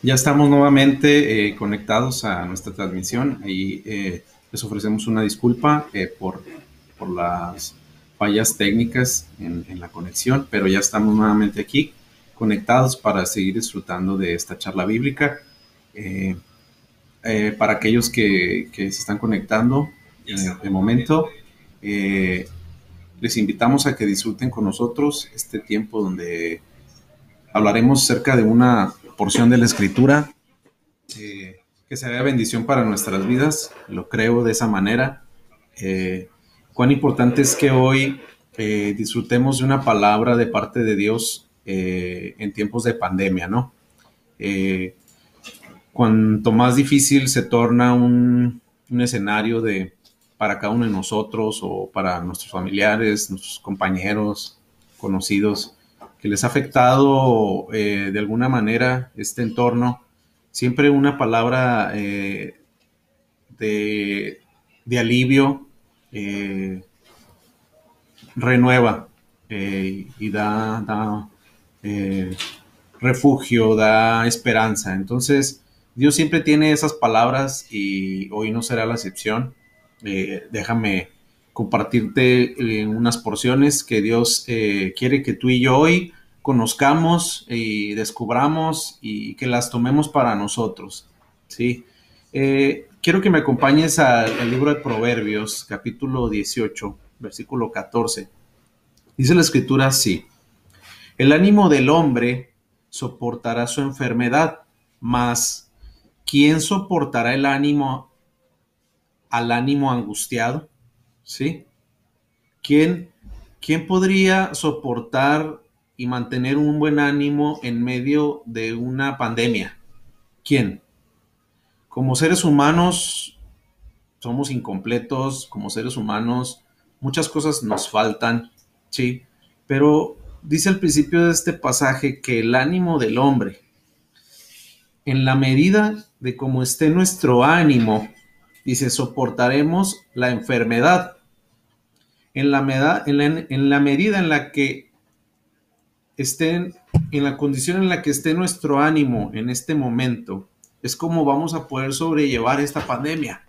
Ya estamos nuevamente eh, conectados a nuestra transmisión y eh, les ofrecemos una disculpa eh, por, por, las fallas técnicas en, la conexión, pero ya estamos nuevamente aquí conectados para seguir disfrutando de esta charla bíblica. para aquellos que, se están conectando el momento, les invitamos a que disfruten con nosotros este tiempo donde hablaremos acerca de una porción de la escritura eh, que sea bendición para nuestras vidas, lo creo de esa manera. Eh, cuán importante es que hoy eh, disfrutemos de una palabra de parte de Dios en tiempos de pandemia, ¿no? cuanto más difícil se torna un, un escenario de, para cada uno de nosotros o para nuestros familiares, nuestros compañeros, conocidos, que les ha afectado eh, de alguna manera este entorno, siempre una palabra eh, de, alivio eh, renueva y da, da refugio, da esperanza. Entonces, Dios siempre tiene esas palabras y hoy no será la excepción. déjame compartirte en unas porciones que Dios eh, quiere que tú y yo hoy conozcamos y descubramos y que las tomemos para nosotros. ¿sí? Eh, quiero que me acompañes al, libro de Proverbios, capítulo 18, versículo 14. Dice la escritura así, el ánimo del hombre soportará su enfermedad, mas ¿quién soportará el ánimo al ánimo angustiado? ¿Sí? ¿Quién, ¿Quién podría soportar y mantener un buen ánimo en medio de una pandemia? ¿Quién? Como seres humanos somos incompletos, como seres humanos muchas cosas nos faltan, ¿sí? Pero dice al principio de este pasaje que el ánimo del hombre, en la medida de cómo esté nuestro ánimo, dice, soportaremos la enfermedad en la, en la, medida en la que estén, en la condición en la que esté nuestro ánimo en este momento, es como vamos a poder sobrellevar esta pandemia.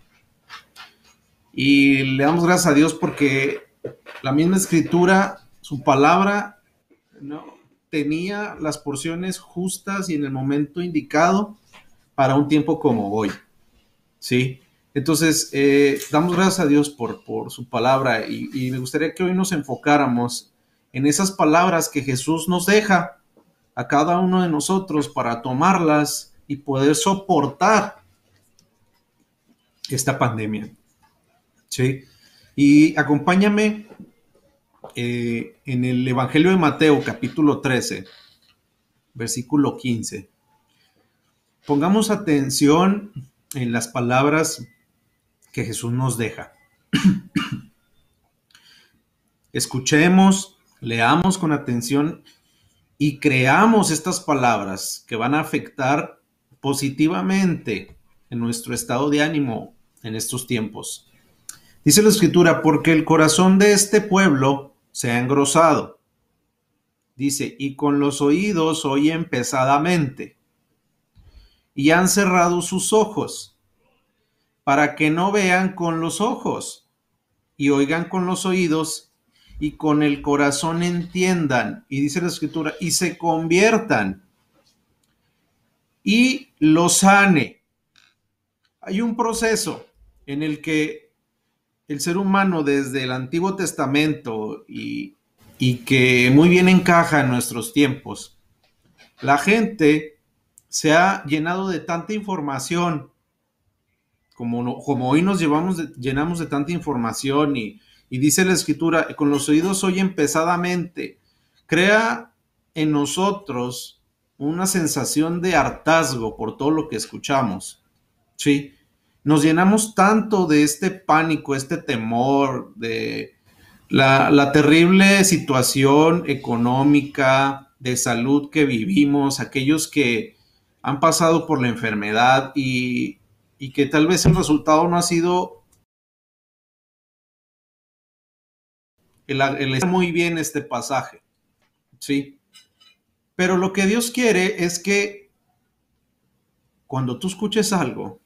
Y le damos gracias a Dios porque la misma escritura, su palabra, ¿no? tenía las porciones justas y en el momento indicado para un tiempo como hoy. ¿Sí? Entonces, eh, damos gracias a Dios por, por su palabra y, me gustaría que hoy nos enfocáramos en esas palabras que Jesús nos deja a cada uno de nosotros para tomarlas y poder soportar esta pandemia. ¿Sí? Y acompáñame eh, en el Evangelio de Mateo, capítulo 13, versículo 15. Pongamos atención en las palabras que Jesús nos deja. Escuchemos, leamos con atención y creamos estas palabras que van a afectar positivamente en nuestro estado de ánimo en estos tiempos. Dice la escritura, porque el corazón de este pueblo se ha engrosado. Dice, y con los oídos oyen pesadamente, y han cerrado sus ojos para que no vean con los ojos y oigan con los oídos y con el corazón entiendan, y dice la escritura, y se conviertan y lo sane. Hay un proceso en el que el ser humano desde el Antiguo Testamento y, y que muy bien encaja en nuestros tiempos, la gente se ha llenado de tanta información como, hoy nos llevamos llenamos de tanta información y, dice la escritura, con los oídos oyen pesadamente, crea en nosotros una sensación de hartazgo por todo lo que escuchamos. Sí, nos llenamos tanto de este pánico, este temor, de la, la, terrible situación económica, de salud que vivimos, aquellos que han pasado por la enfermedad y, y que tal vez el resultado no ha sido el, el muy bien este pasaje, ¿sí? Pero lo que Dios quiere es que cuando tú escuches algo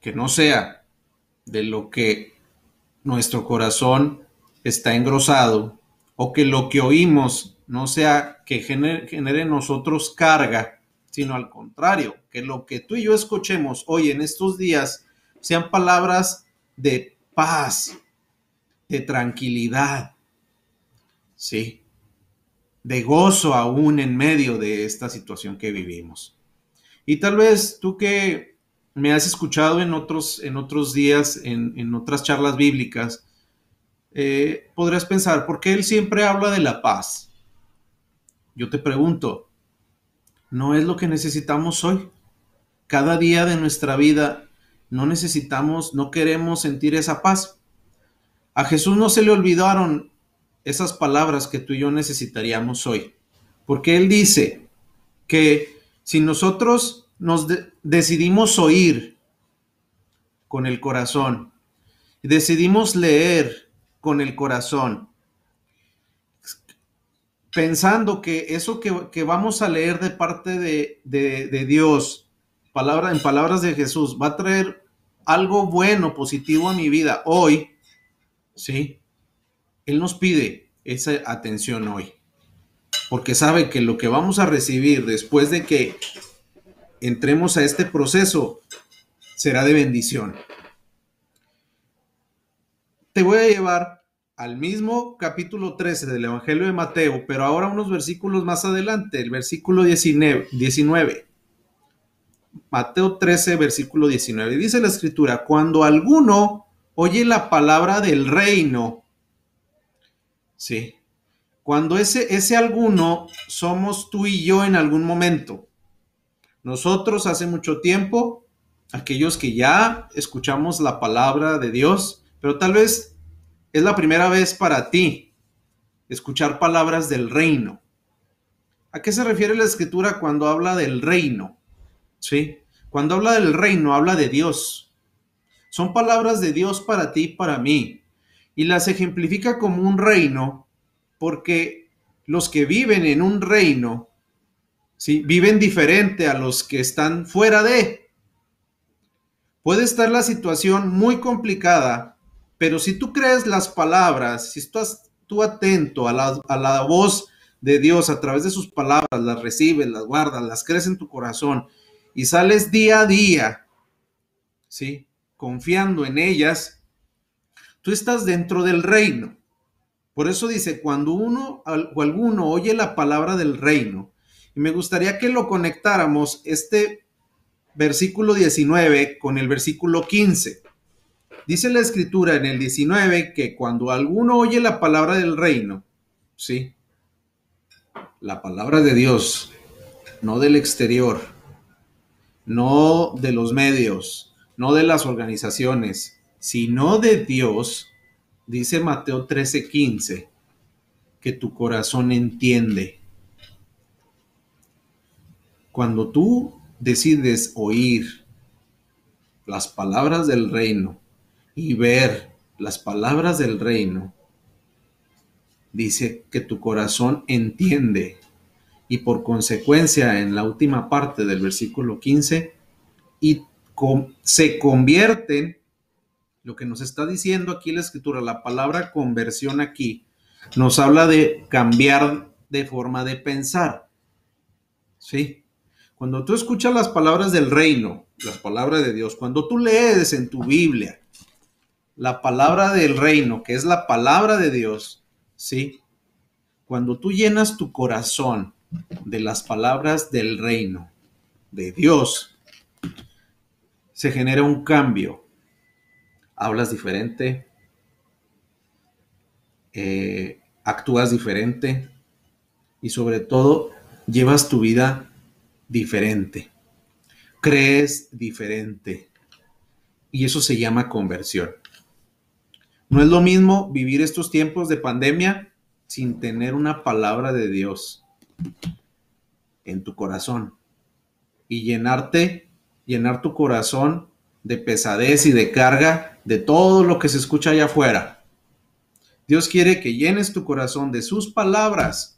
que no sea de lo que nuestro corazón está engrosado o que lo que oímos no sea que genere, genere en nosotros carga, sino al contrario, que lo que tú y yo escuchemos hoy en estos días sean palabras de paz, de tranquilidad, ¿sí? De gozo aún en medio de esta situación que vivimos. Y tal vez tú que me has escuchado en otros, en otros días, en, otras charlas bíblicas, eh, podrás pensar, ¿por qué él siempre habla de la paz? Yo te pregunto, ¿no es lo que necesitamos hoy? Cada día de nuestra vida no necesitamos, no queremos sentir esa paz. A Jesús no se le olvidaron esas palabras que tú y yo necesitaríamos hoy, porque Él dice que si nosotros nos decidimos oír con el corazón, decidimos leer con el corazón, pensando que eso que, vamos a leer de parte de, de Dios, palabra, en palabras de Jesús, va a traer algo bueno, positivo a mi vida hoy, ¿sí? Él nos pide esa atención hoy, porque sabe que lo que vamos a recibir después de que entremos a este proceso será de bendición. Te voy a llevar al mismo capítulo 13 del Evangelio de Mateo, pero ahora unos versículos más adelante, el versículo 19. 19. Mateo 13, versículo 19. Dice la escritura, cuando alguno oye la palabra del reino, sí, cuando ese, ese alguno somos tú y yo en algún momento. Nosotros hace mucho tiempo, aquellos que ya escuchamos la palabra de Dios, pero tal vez es la primera vez para ti escuchar palabras del reino. ¿A qué se refiere la escritura cuando habla del reino? ¿sí? Cuando habla del reino, habla de Dios. Son palabras de Dios para ti y para mí. Y las ejemplifica como un reino porque los que viven en un reino, ¿sí? Viven diferente a los que están fuera de. Puede estar la situación muy complicada, pero si tú crees las palabras, si estás tú atento a la, a la voz de Dios a través de sus palabras, las recibes, las guardas, las crees en tu corazón y sales día a día, ¿sí? Confiando en ellas, tú estás dentro del reino. Por eso dice, cuando uno o alguno oye la palabra del reino, y me gustaría que lo conectáramos este versículo 19 con el versículo 15. Dice la escritura en el 19 que cuando alguno oye la palabra del reino, ¿sí? La palabra de Dios, no del exterior, no de los medios, no de las organizaciones, sino de Dios, dice Mateo 13:15, que tu corazón entiende. Cuando tú decides oír las palabras del reino y ver las palabras del reino, dice que tu corazón entiende y por consecuencia en la última parte del versículo 15 y se convierten, lo que nos está diciendo aquí la escritura, la palabra conversión aquí, nos habla de cambiar de forma de pensar. ¿Sí? Cuando tú escuchas las palabras del reino, las palabras de Dios, cuando tú lees en tu Biblia la palabra del reino, que es la palabra de Dios, ¿sí? Cuando tú llenas tu corazón de las palabras del reino de Dios, se genera un cambio. Hablas diferente, eh, actúas diferente y sobre todo llevas tu vida diferente, crees diferente y eso se llama conversión. No es lo mismo vivir estos tiempos de pandemia sin tener una palabra de Dios en tu corazón y llenarte, llenar tu corazón de pesadez y de carga de todo lo que se escucha allá afuera. Dios quiere que llenes tu corazón de sus palabras,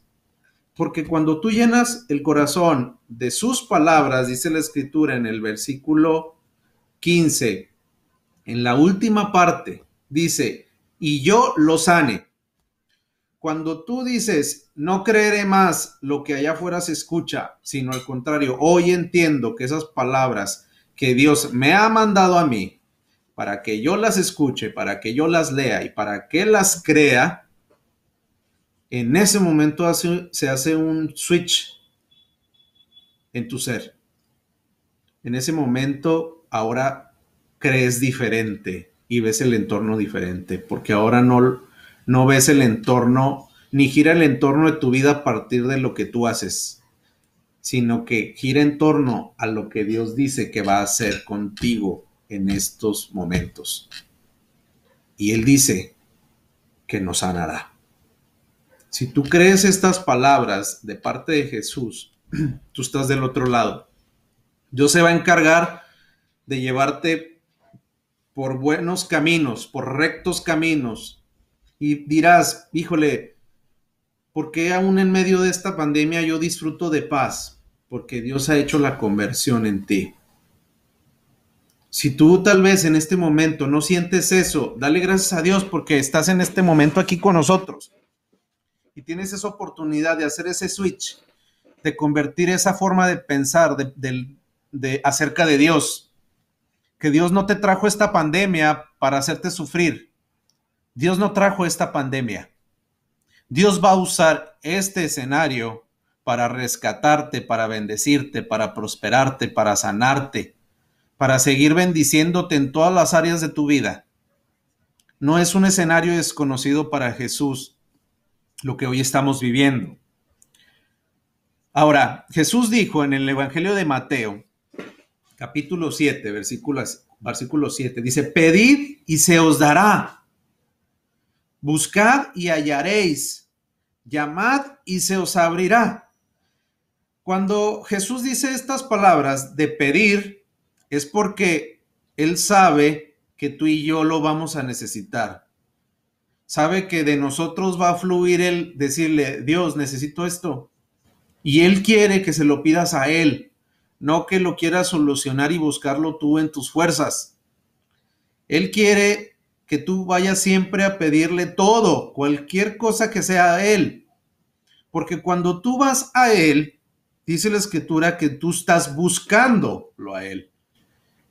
Porque cuando tú llenas el corazón de sus palabras, dice la escritura en el versículo 15, en la última parte, dice, y yo lo sane. Cuando tú dices, no creeré más lo que allá afuera se escucha, sino al contrario, hoy entiendo que esas palabras que Dios me ha mandado a mí, para que yo las escuche, para que yo las lea y para que las crea, en ese momento se hace un switch en tu ser. En ese momento ahora crees diferente y ves el entorno diferente, porque ahora no, no ves el entorno, ni gira el entorno de tu vida a partir de lo que tú haces, sino que gira en torno a lo que Dios dice que va a hacer contigo en estos momentos. Y Él dice que nos sanará. Si tú crees estas palabras de parte de Jesús, tú estás del otro lado. Dios se va a encargar de llevarte por buenos caminos, por rectos caminos. Y dirás, híjole, ¿por qué aún en medio de esta pandemia yo disfruto de paz? Porque Dios ha hecho la conversión en ti. Si tú tal vez en este momento no sientes eso, dale gracias a Dios porque estás en este momento aquí con nosotros y tienes esa oportunidad de hacer ese switch, de convertir esa forma de pensar de, acerca de Dios, que Dios no te trajo esta pandemia para hacerte sufrir. Dios no trajo esta pandemia. Dios va a usar este escenario para rescatarte, para bendecirte, para prosperarte, para sanarte, para seguir bendiciéndote en todas las áreas de tu vida. No es un escenario desconocido para Jesús lo que hoy estamos viviendo. Ahora, Jesús dijo en el Evangelio de Mateo, capítulo 7, versículo, versículo 7, dice, pedid y se os dará, buscad y hallaréis, llamad y se os abrirá. Cuando Jesús dice estas palabras de pedir, es porque Él sabe que tú y yo lo vamos a necesitar sabe que de nosotros va a fluir el decirle, Dios, necesito esto. Y Él quiere que se lo pidas a Él, no que lo quieras solucionar y buscarlo tú en tus fuerzas. Él quiere que tú vayas siempre a pedirle todo, cualquier cosa que sea a Él. Porque cuando tú vas a Él, dice la escritura que tú estás buscándolo a Él.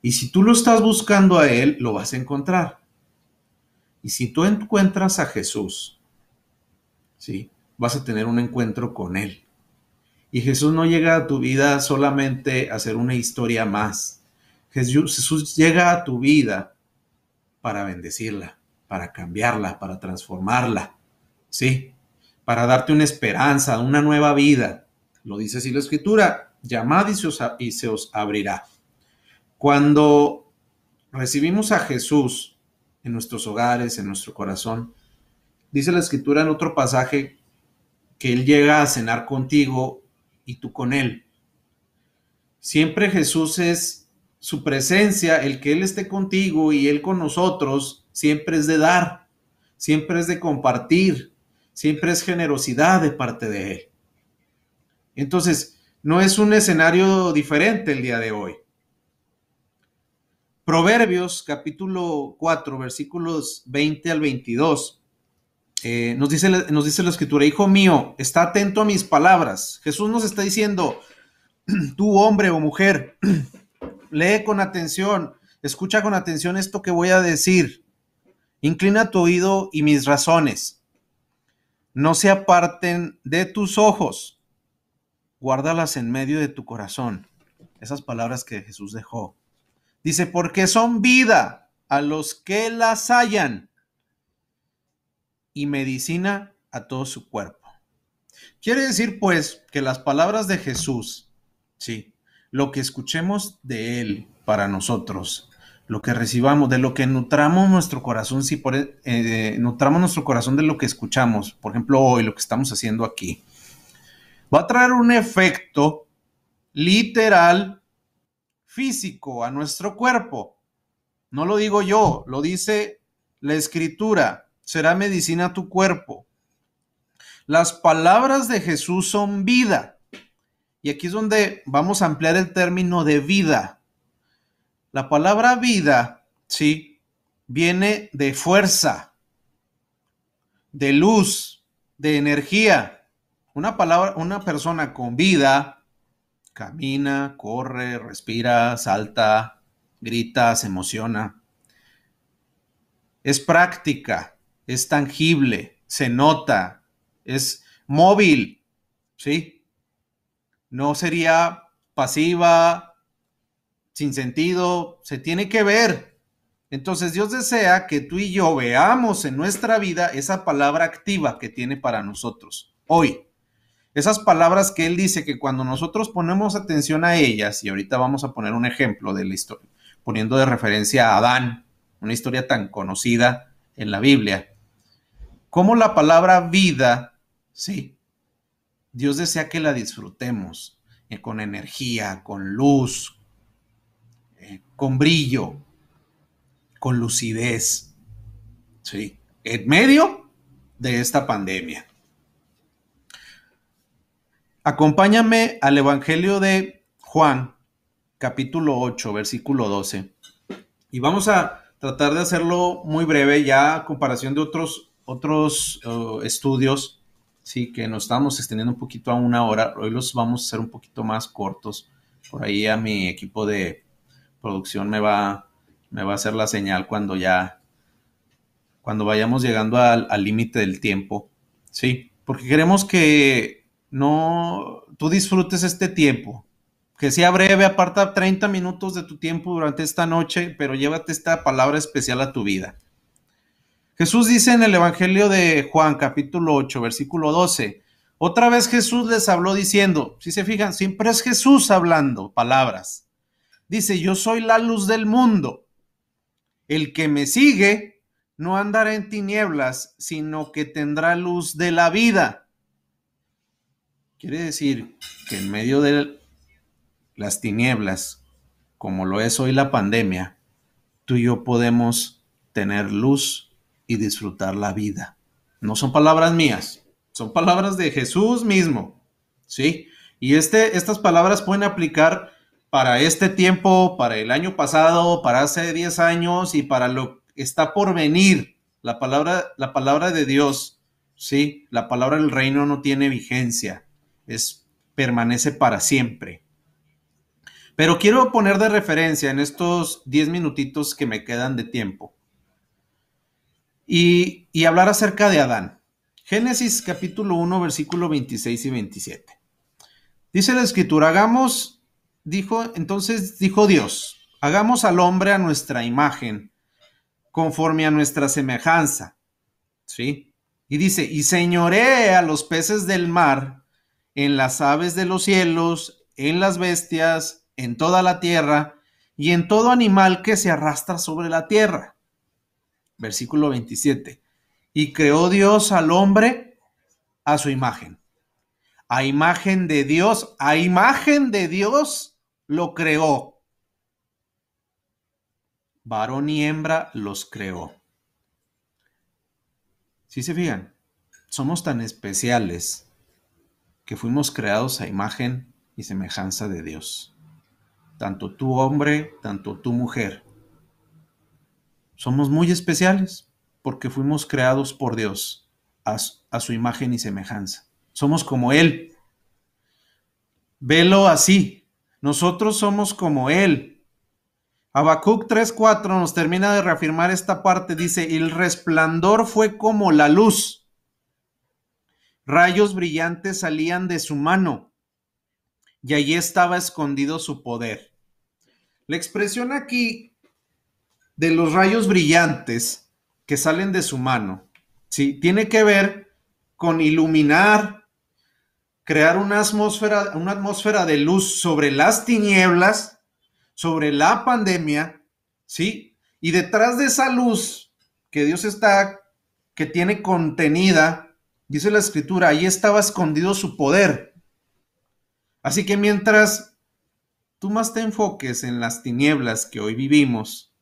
Y si tú lo estás buscando a Él, lo vas a encontrar. Y si tú encuentras a Jesús, ¿sí? vas a tener un encuentro con Él. Y Jesús no llega a tu vida solamente a ser una historia más. Jesús, llega a tu vida para bendecirla, para cambiarla, para transformarla, ¿sí? Para darte una esperanza, una nueva vida. Lo dice así la escritura, llamad y se os abrirá. Cuando recibimos a Jesús, en nuestros hogares, en nuestro corazón. Dice la escritura en otro pasaje que Él llega a cenar contigo y tú con Él. Siempre Jesús es su presencia, el que Él esté contigo y Él con nosotros, siempre es de dar, siempre es de compartir, siempre es generosidad de parte de Él. Entonces, no es un escenario diferente el día de hoy. Proverbios capítulo 4, versículos 20 al 22. Eh, nos, dice, nos dice la escritura, hijo mío, está atento a mis palabras. Jesús nos está diciendo, tú hombre o mujer, lee con atención, escucha con atención esto que voy a decir. Inclina tu oído y mis razones. No se aparten de tus ojos. Guárdalas en medio de tu corazón. Esas palabras que Jesús dejó Dice, porque son vida a los que las hallan y medicina a todo su cuerpo. Quiere decir, pues, que las palabras de Jesús, sí, lo que escuchemos de Él para nosotros, lo que recibamos, de lo que nutramos nuestro corazón, si por, eh, nutramos nuestro corazón de lo que escuchamos, por ejemplo, hoy lo que estamos haciendo aquí, va a traer un efecto literal físico a nuestro cuerpo. No lo digo yo, lo dice la escritura. Será medicina tu cuerpo. Las palabras de Jesús son vida. Y aquí es donde vamos a ampliar el término de vida. La palabra vida, sí, viene de fuerza, de luz, de energía. Una palabra, una persona con vida camina, corre, respira, salta, grita, se emociona. Es práctica, es tangible, se nota, es móvil, ¿sí? No sería pasiva, sin sentido, se tiene que ver. Entonces Dios desea que tú y yo veamos en nuestra vida esa palabra activa que tiene para nosotros hoy. Esas palabras que Él dice que cuando nosotros ponemos atención a ellas, y ahorita vamos a poner un ejemplo de la historia, poniendo de referencia a Adán, una historia tan conocida en la Biblia, como la palabra vida, sí, Dios desea que la disfrutemos eh, con energía, con luz, eh, con brillo, con lucidez, sí, en medio de esta pandemia. Acompáñame al Evangelio de Juan, capítulo 8, versículo 12. Y vamos a tratar de hacerlo muy breve, ya a comparación de otros, otros uh, estudios, sí, que nos estamos extendiendo un poquito a una hora. Hoy los vamos a hacer un poquito más cortos. Por ahí a mi equipo de producción me va, me va a hacer la señal cuando ya, cuando vayamos llegando al límite del tiempo, sí, porque queremos que no, tú disfrutes este tiempo, que sea breve, aparta 30 minutos de tu tiempo durante esta noche, pero llévate esta palabra especial a tu vida. Jesús dice en el Evangelio de Juan, capítulo 8, versículo 12, otra vez Jesús les habló diciendo, si se fijan, siempre es Jesús hablando palabras. Dice, yo soy la luz del mundo. El que me sigue no andará en tinieblas, sino que tendrá luz de la vida. Quiere decir que en medio del las tinieblas, como lo es hoy la pandemia, tú y yo podemos tener luz y disfrutar la vida. No son palabras mías, son palabras de Jesús mismo, ¿sí? Y este, estas palabras pueden aplicar para este tiempo, para el año pasado, para hace 10 años y para lo que está por venir. La palabra, la palabra de Dios, ¿sí? La palabra del reino no tiene vigencia, es, permanece para siempre. Pero quiero poner de referencia en estos 10 minutitos que me quedan de tiempo y, hablar acerca de Adán. Génesis capítulo 1, versículo 26 y 27. Dice la escritura, hagamos, dijo, entonces dijo Dios, hagamos al hombre a nuestra imagen, conforme a nuestra semejanza. ¿Sí? Y dice, y señoree a los peces del mar, en las aves de los cielos, en las bestias, en toda la tierra y en todo animal que se arrastra sobre la tierra. Versículo 27. Y creó Dios al hombre a su imagen. A imagen de Dios, a imagen de Dios lo creó. Varón y hembra los creó. Si se fijan, somos tan especiales que fuimos creados a imagen y semejanza de Dios tanto tú hombre, tanto tú mujer. Somos muy especiales porque fuimos creados por Dios a, su imagen y semejanza. Somos como Él. Velo así. Nosotros somos como Él. Habacuc 3:4 nos termina de reafirmar esta parte. Dice: El resplandor fue como la luz. Rayos brillantes salían de su mano y allí estaba escondido su poder. La expresión aquí de los rayos brillantes que salen de su mano, ¿sí? Tiene que ver con iluminar, crear una atmósfera, una atmósfera de luz sobre las tinieblas, sobre la pandemia, ¿sí? Y detrás de esa luz que Dios está, que tiene contenida, dice la escritura, ahí estaba escondido su poder. Así que mientras tú más te enfoques en las tinieblas que hoy vivimos,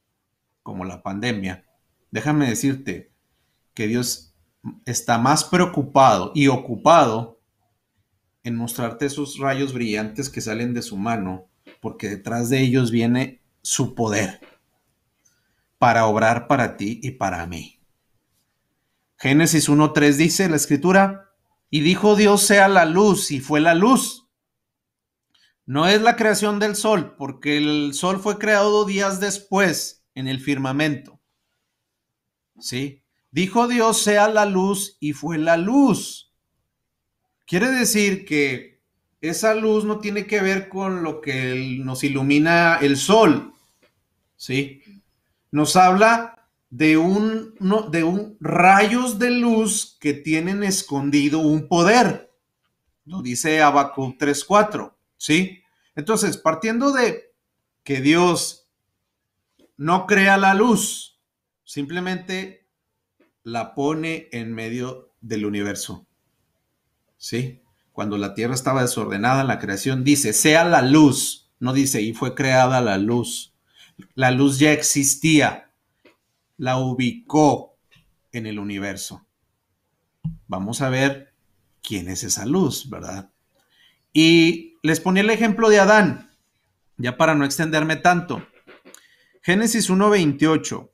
como la pandemia, déjame decirte que Dios está más preocupado y ocupado en mostrarte esos rayos brillantes que salen de su mano, porque detrás de ellos viene su poder para obrar para ti y para mí. Génesis 1.3 dice la escritura, y dijo Dios sea la luz, y fue la luz. No es la creación del sol, porque el sol fue creado días después en el firmamento. ¿Sí? Dijo Dios sea la luz, y fue la luz. Quiere decir que esa luz no tiene que ver con lo que nos ilumina el sol, ¿sí? Nos habla de un, de un rayos de luz que tienen escondido un poder. Lo dice Habacuc 3.4, ¿sí? Entonces, partiendo de que Dios no crea la luz, simplemente la pone en medio del universo. ¿sí? Cuando la tierra estaba desordenada en la creación, dice, sea la luz, no dice, y fue creada la luz. La luz ya existía, la ubicó en el universo. Vamos a ver quién es esa luz, ¿verdad? Y les ponía el ejemplo de Adán, ya para no extenderme tanto. Génesis 1.28.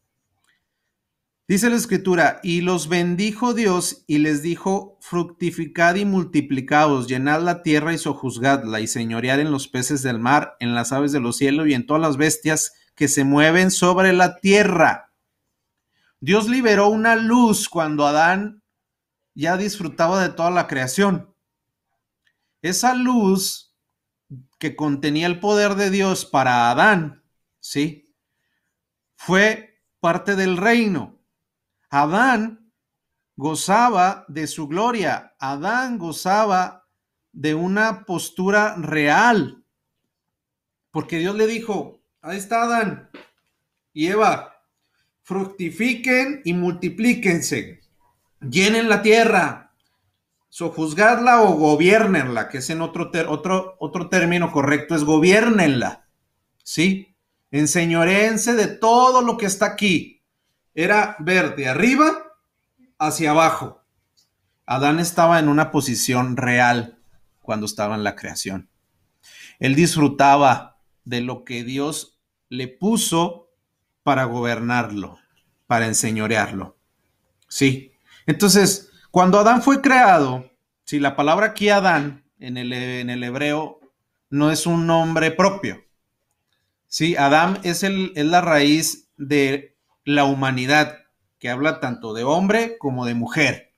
Dice la escritura, y los bendijo Dios y les dijo, fructificad y multiplicaos, llenad la tierra y sojuzgadla, y señoread en los peces del mar, en las aves de los cielos y en todas las bestias que se mueven sobre la tierra. Dios liberó una luz cuando Adán ya disfrutaba de toda la creación. Esa luz que contenía el poder de Dios para Adán, ¿sí? Fue parte del reino. Adán gozaba de su gloria, Adán gozaba de una postura real, porque Dios le dijo, ahí está Adán y Eva, fructifiquen y multiplíquense, llenen la tierra, sojuzgadla o gobiernenla, que es en otro, otro, otro término correcto, es gobiernenla, ¿sí? Enseñorense de todo lo que está aquí, era ver de arriba hacia abajo. Adán estaba en una posición real cuando estaba en la creación. Él disfrutaba de lo que Dios le puso para gobernarlo, para enseñorearlo. Sí. Entonces, cuando Adán fue creado, si la palabra aquí Adán en el, en el hebreo no es un nombre propio. Sí, Adán es, el, es la raíz de la humanidad, que habla tanto de hombre como de mujer.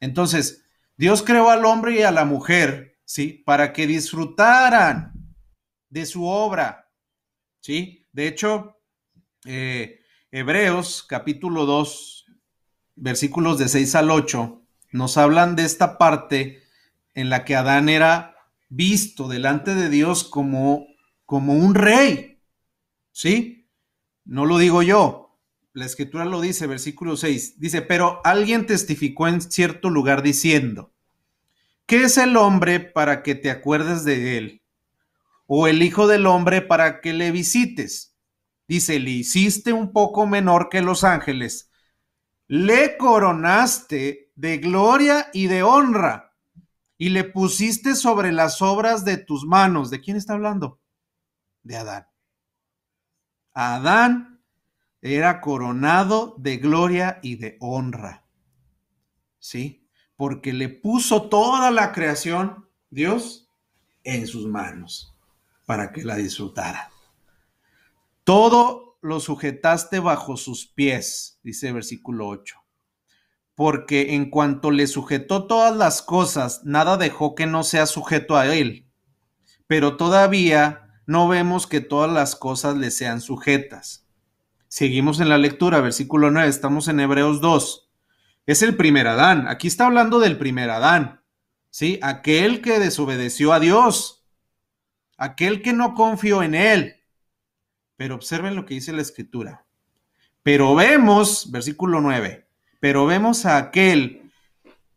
Entonces, Dios creó al hombre y a la mujer, ¿sí? Para que disfrutaran de su obra, ¿sí? De hecho, eh, Hebreos capítulo 2, versículos de 6 al 8, nos hablan de esta parte en la que Adán era visto delante de Dios como, como un rey, ¿sí? No lo digo yo, la escritura lo dice, versículo 6, dice, pero alguien testificó en cierto lugar diciendo, ¿qué es el hombre para que te acuerdes de él? ¿O el hijo del hombre para que le visites? Dice, le hiciste un poco menor que los ángeles, le coronaste de gloria y de honra y le pusiste sobre las obras de tus manos. ¿De quién está hablando? De Adán. Adán era coronado de gloria y de honra. ¿Sí? Porque le puso toda la creación, Dios, en sus manos, para que la disfrutara. Todo lo sujetaste bajo sus pies, dice versículo 8. Porque en cuanto le sujetó todas las cosas, nada dejó que no sea sujeto a él. Pero todavía no vemos que todas las cosas le sean sujetas Seguimos en la lectura, versículo 9, estamos en Hebreos 2. Es el primer Adán. Aquí está hablando del primer Adán. ¿Sí? Aquel que desobedeció a Dios. Aquel que no confió en él. Pero observen lo que dice la escritura. Pero vemos, versículo 9, pero vemos a aquel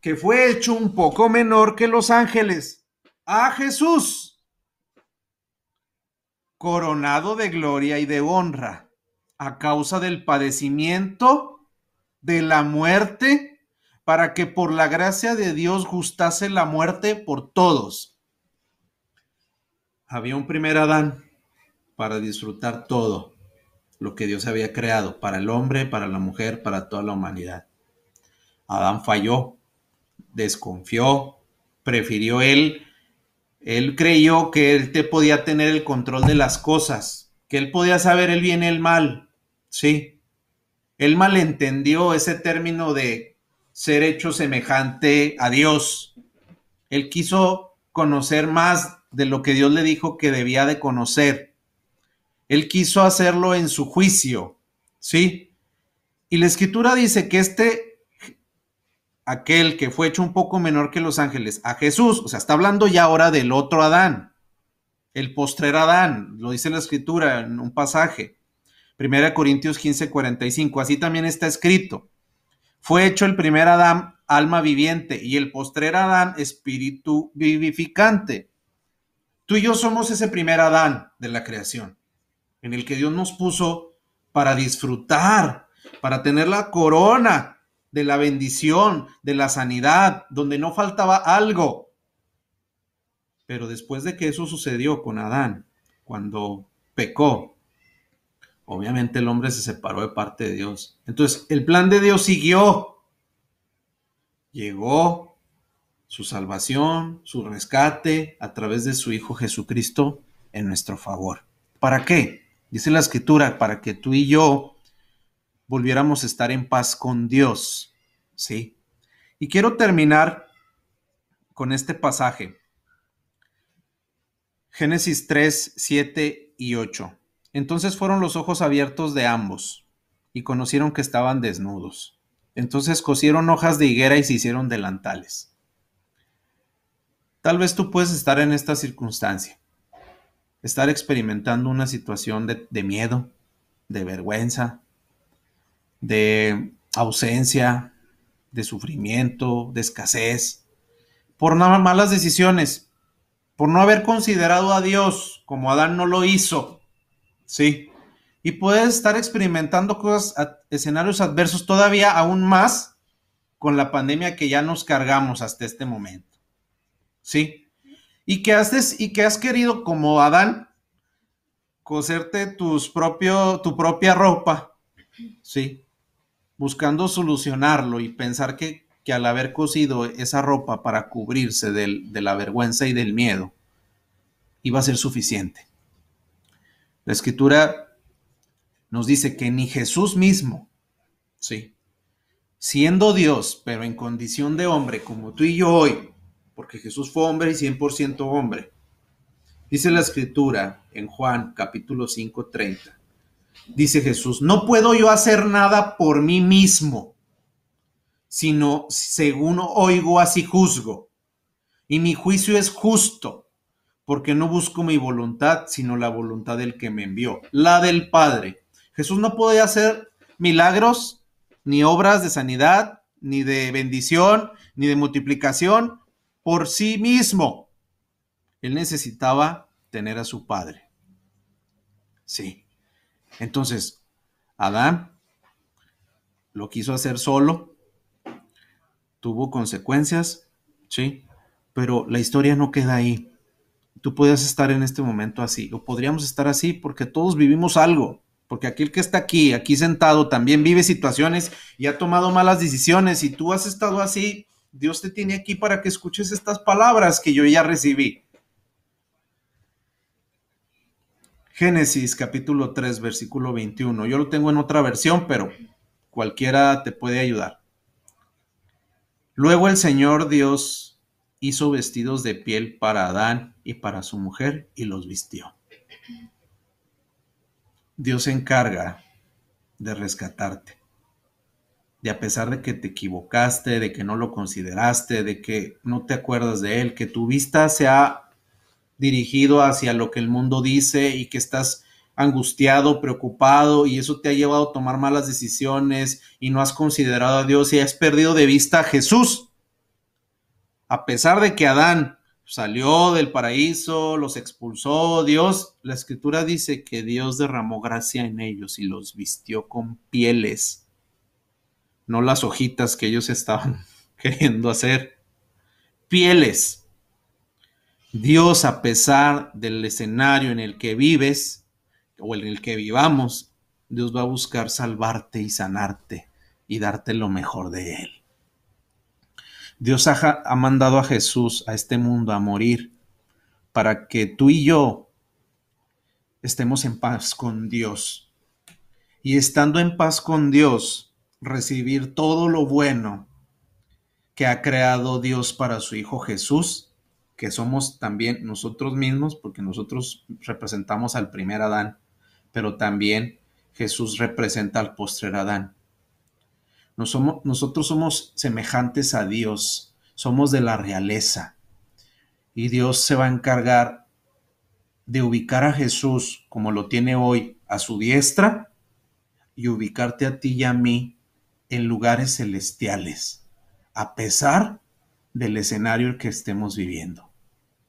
que fue hecho un poco menor que los ángeles, a Jesús, coronado de gloria y de honra a causa del padecimiento, de la muerte, para que por la gracia de Dios gustase la muerte por todos. Había un primer Adán para disfrutar todo lo que Dios había creado, para el hombre, para la mujer, para toda la humanidad. Adán falló, desconfió, prefirió él, él creyó que él te podía tener el control de las cosas, que él podía saber el bien y el mal, sí. Él malentendió ese término de ser hecho semejante a Dios. Él quiso conocer más de lo que Dios le dijo que debía de conocer. Él quiso hacerlo en su juicio, ¿sí? Y la escritura dice que este, aquel que fue hecho un poco menor que los ángeles, a Jesús, o sea, está hablando ya ahora del otro Adán, el postrer Adán, lo dice la escritura en un pasaje. Primera Corintios 15, 45, así también está escrito. Fue hecho el primer Adán alma viviente y el postrer Adán espíritu vivificante. Tú y yo somos ese primer Adán de la creación, en el que Dios nos puso para disfrutar, para tener la corona de la bendición, de la sanidad, donde no faltaba algo. Pero después de que eso sucedió con Adán, cuando pecó, obviamente el hombre se separó de parte de Dios. Entonces, el plan de Dios siguió. Llegó su salvación, su rescate a través de su Hijo Jesucristo en nuestro favor. ¿Para qué? Dice la escritura, para que tú y yo volviéramos a estar en paz con Dios. ¿Sí? Y quiero terminar con este pasaje. Génesis 3, 7 y 8. Entonces fueron los ojos abiertos de ambos y conocieron que estaban desnudos. Entonces cosieron hojas de higuera y se hicieron delantales. Tal vez tú puedes estar en esta circunstancia, estar experimentando una situación de, de miedo, de vergüenza, de ausencia, de sufrimiento, de escasez, por malas decisiones, por no haber considerado a Dios como Adán no lo hizo Sí. Y puedes estar experimentando cosas, escenarios adversos todavía aún más con la pandemia que ya nos cargamos hasta este momento. Sí. Y que haces y que has querido como Adán coserte tus propio, tu propia ropa. Sí. Buscando solucionarlo y pensar que, que al haber cosido esa ropa para cubrirse del, de la vergüenza y del miedo, iba a ser suficiente. La escritura nos dice que ni Jesús mismo, sí, siendo Dios, pero en condición de hombre, como tú y yo hoy, porque Jesús fue hombre y 100% hombre, dice la escritura en Juan capítulo 5, 30. Dice Jesús, no puedo yo hacer nada por mí mismo, sino según oigo así juzgo. Y mi juicio es justo porque no busco mi voluntad, sino la voluntad del que me envió, la del Padre. Jesús no podía hacer milagros, ni obras de sanidad, ni de bendición, ni de multiplicación por sí mismo. Él necesitaba tener a su Padre. Sí. Entonces, Adán lo quiso hacer solo, tuvo consecuencias, sí, pero la historia no queda ahí tú puedes estar en este momento así, o podríamos estar así, porque todos vivimos algo, porque aquel que está aquí, aquí sentado, también vive situaciones y ha tomado malas decisiones, y tú has estado así, Dios te tiene aquí para que escuches estas palabras que yo ya recibí. Génesis capítulo 3, versículo 21. Yo lo tengo en otra versión, pero cualquiera te puede ayudar. Luego el Señor Dios hizo vestidos de piel para Adán y para su mujer y los vistió. Dios se encarga de rescatarte. De a pesar de que te equivocaste, de que no lo consideraste, de que no te acuerdas de él, que tu vista se ha dirigido hacia lo que el mundo dice y que estás angustiado, preocupado y eso te ha llevado a tomar malas decisiones y no has considerado a Dios y has perdido de vista a Jesús a pesar de que Adán salió del paraíso, los expulsó, Dios, la escritura dice que Dios derramó gracia en ellos y los vistió con pieles, no las hojitas que ellos estaban queriendo hacer. Pieles. Dios, a pesar del escenario en el que vives o en el que vivamos, Dios va a buscar salvarte y sanarte y darte lo mejor de Él. Dios ha, mandado a Jesús a este mundo a morir para que tú y yo estemos en paz con Dios. Y estando en paz con Dios, recibir todo lo bueno que ha creado Dios para su Hijo Jesús, que somos también nosotros mismos, porque nosotros representamos al primer Adán, pero también Jesús representa al postrer Adán. nosotros somos semejantes a Dios, somos de la realeza, y Dios se va a encargar de ubicar a Jesús como lo tiene hoy a su diestra y ubicarte a ti y a mí en lugares celestiales, a pesar del escenario que estemos viviendo.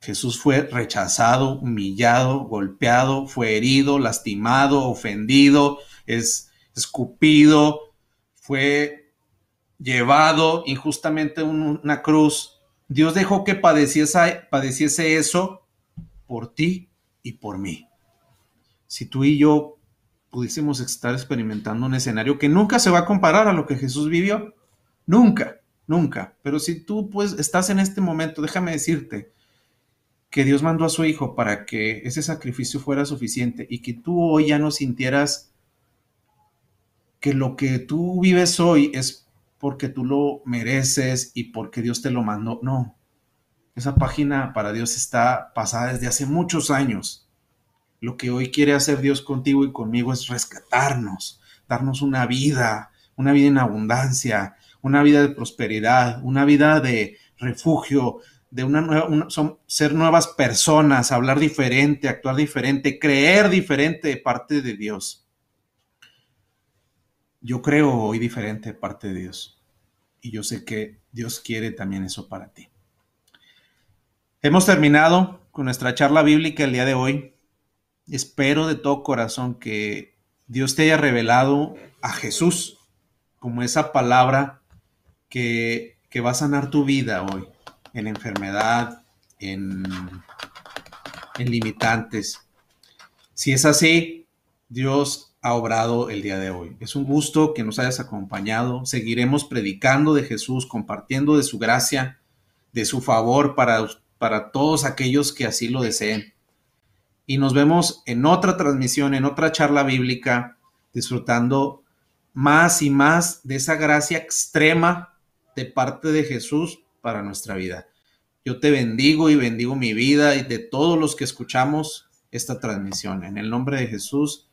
Jesús fue rechazado, humillado, golpeado, fue herido, lastimado, ofendido, es escupido, fue llevado injustamente a una cruz. Dios dejó que padeciese, padeciese eso por ti y por mí. Si tú y yo pudiésemos estar experimentando un escenario que nunca se va a comparar a lo que Jesús vivió, nunca, nunca. Pero si tú pues estás en este momento, déjame decirte que Dios mandó a su Hijo para que ese sacrificio fuera suficiente y que tú hoy ya no sintieras que lo que tú vives hoy es porque tú lo mereces y porque Dios te lo mandó. No, esa página para Dios está pasada desde hace muchos años. Lo que hoy quiere hacer Dios contigo y conmigo es rescatarnos, darnos una vida, una vida en abundancia, una vida de prosperidad, una vida de refugio, de una nueva, ser nuevas personas, hablar diferente, actuar diferente, creer diferente de parte de Dios. Yo creo hoy diferente de parte de Dios. Y yo sé que Dios quiere también eso para ti. Hemos terminado con nuestra charla bíblica el día de hoy. Espero de todo corazón que Dios te haya revelado a Jesús como esa palabra que, va a sanar tu vida hoy en enfermedad, en, en limitantes. Si es así, Dios ha obrado el día de hoy. Es un gusto que nos hayas acompañado. Seguiremos predicando de Jesús, compartiendo de su gracia, de su favor para para todos aquellos que así lo deseen. Y nos vemos en otra transmisión, en otra charla bíblica, disfrutando más y más de esa gracia extrema de parte de Jesús para nuestra vida. Yo te bendigo y bendigo mi vida y de todos los que escuchamos esta transmisión. En el nombre de Jesús,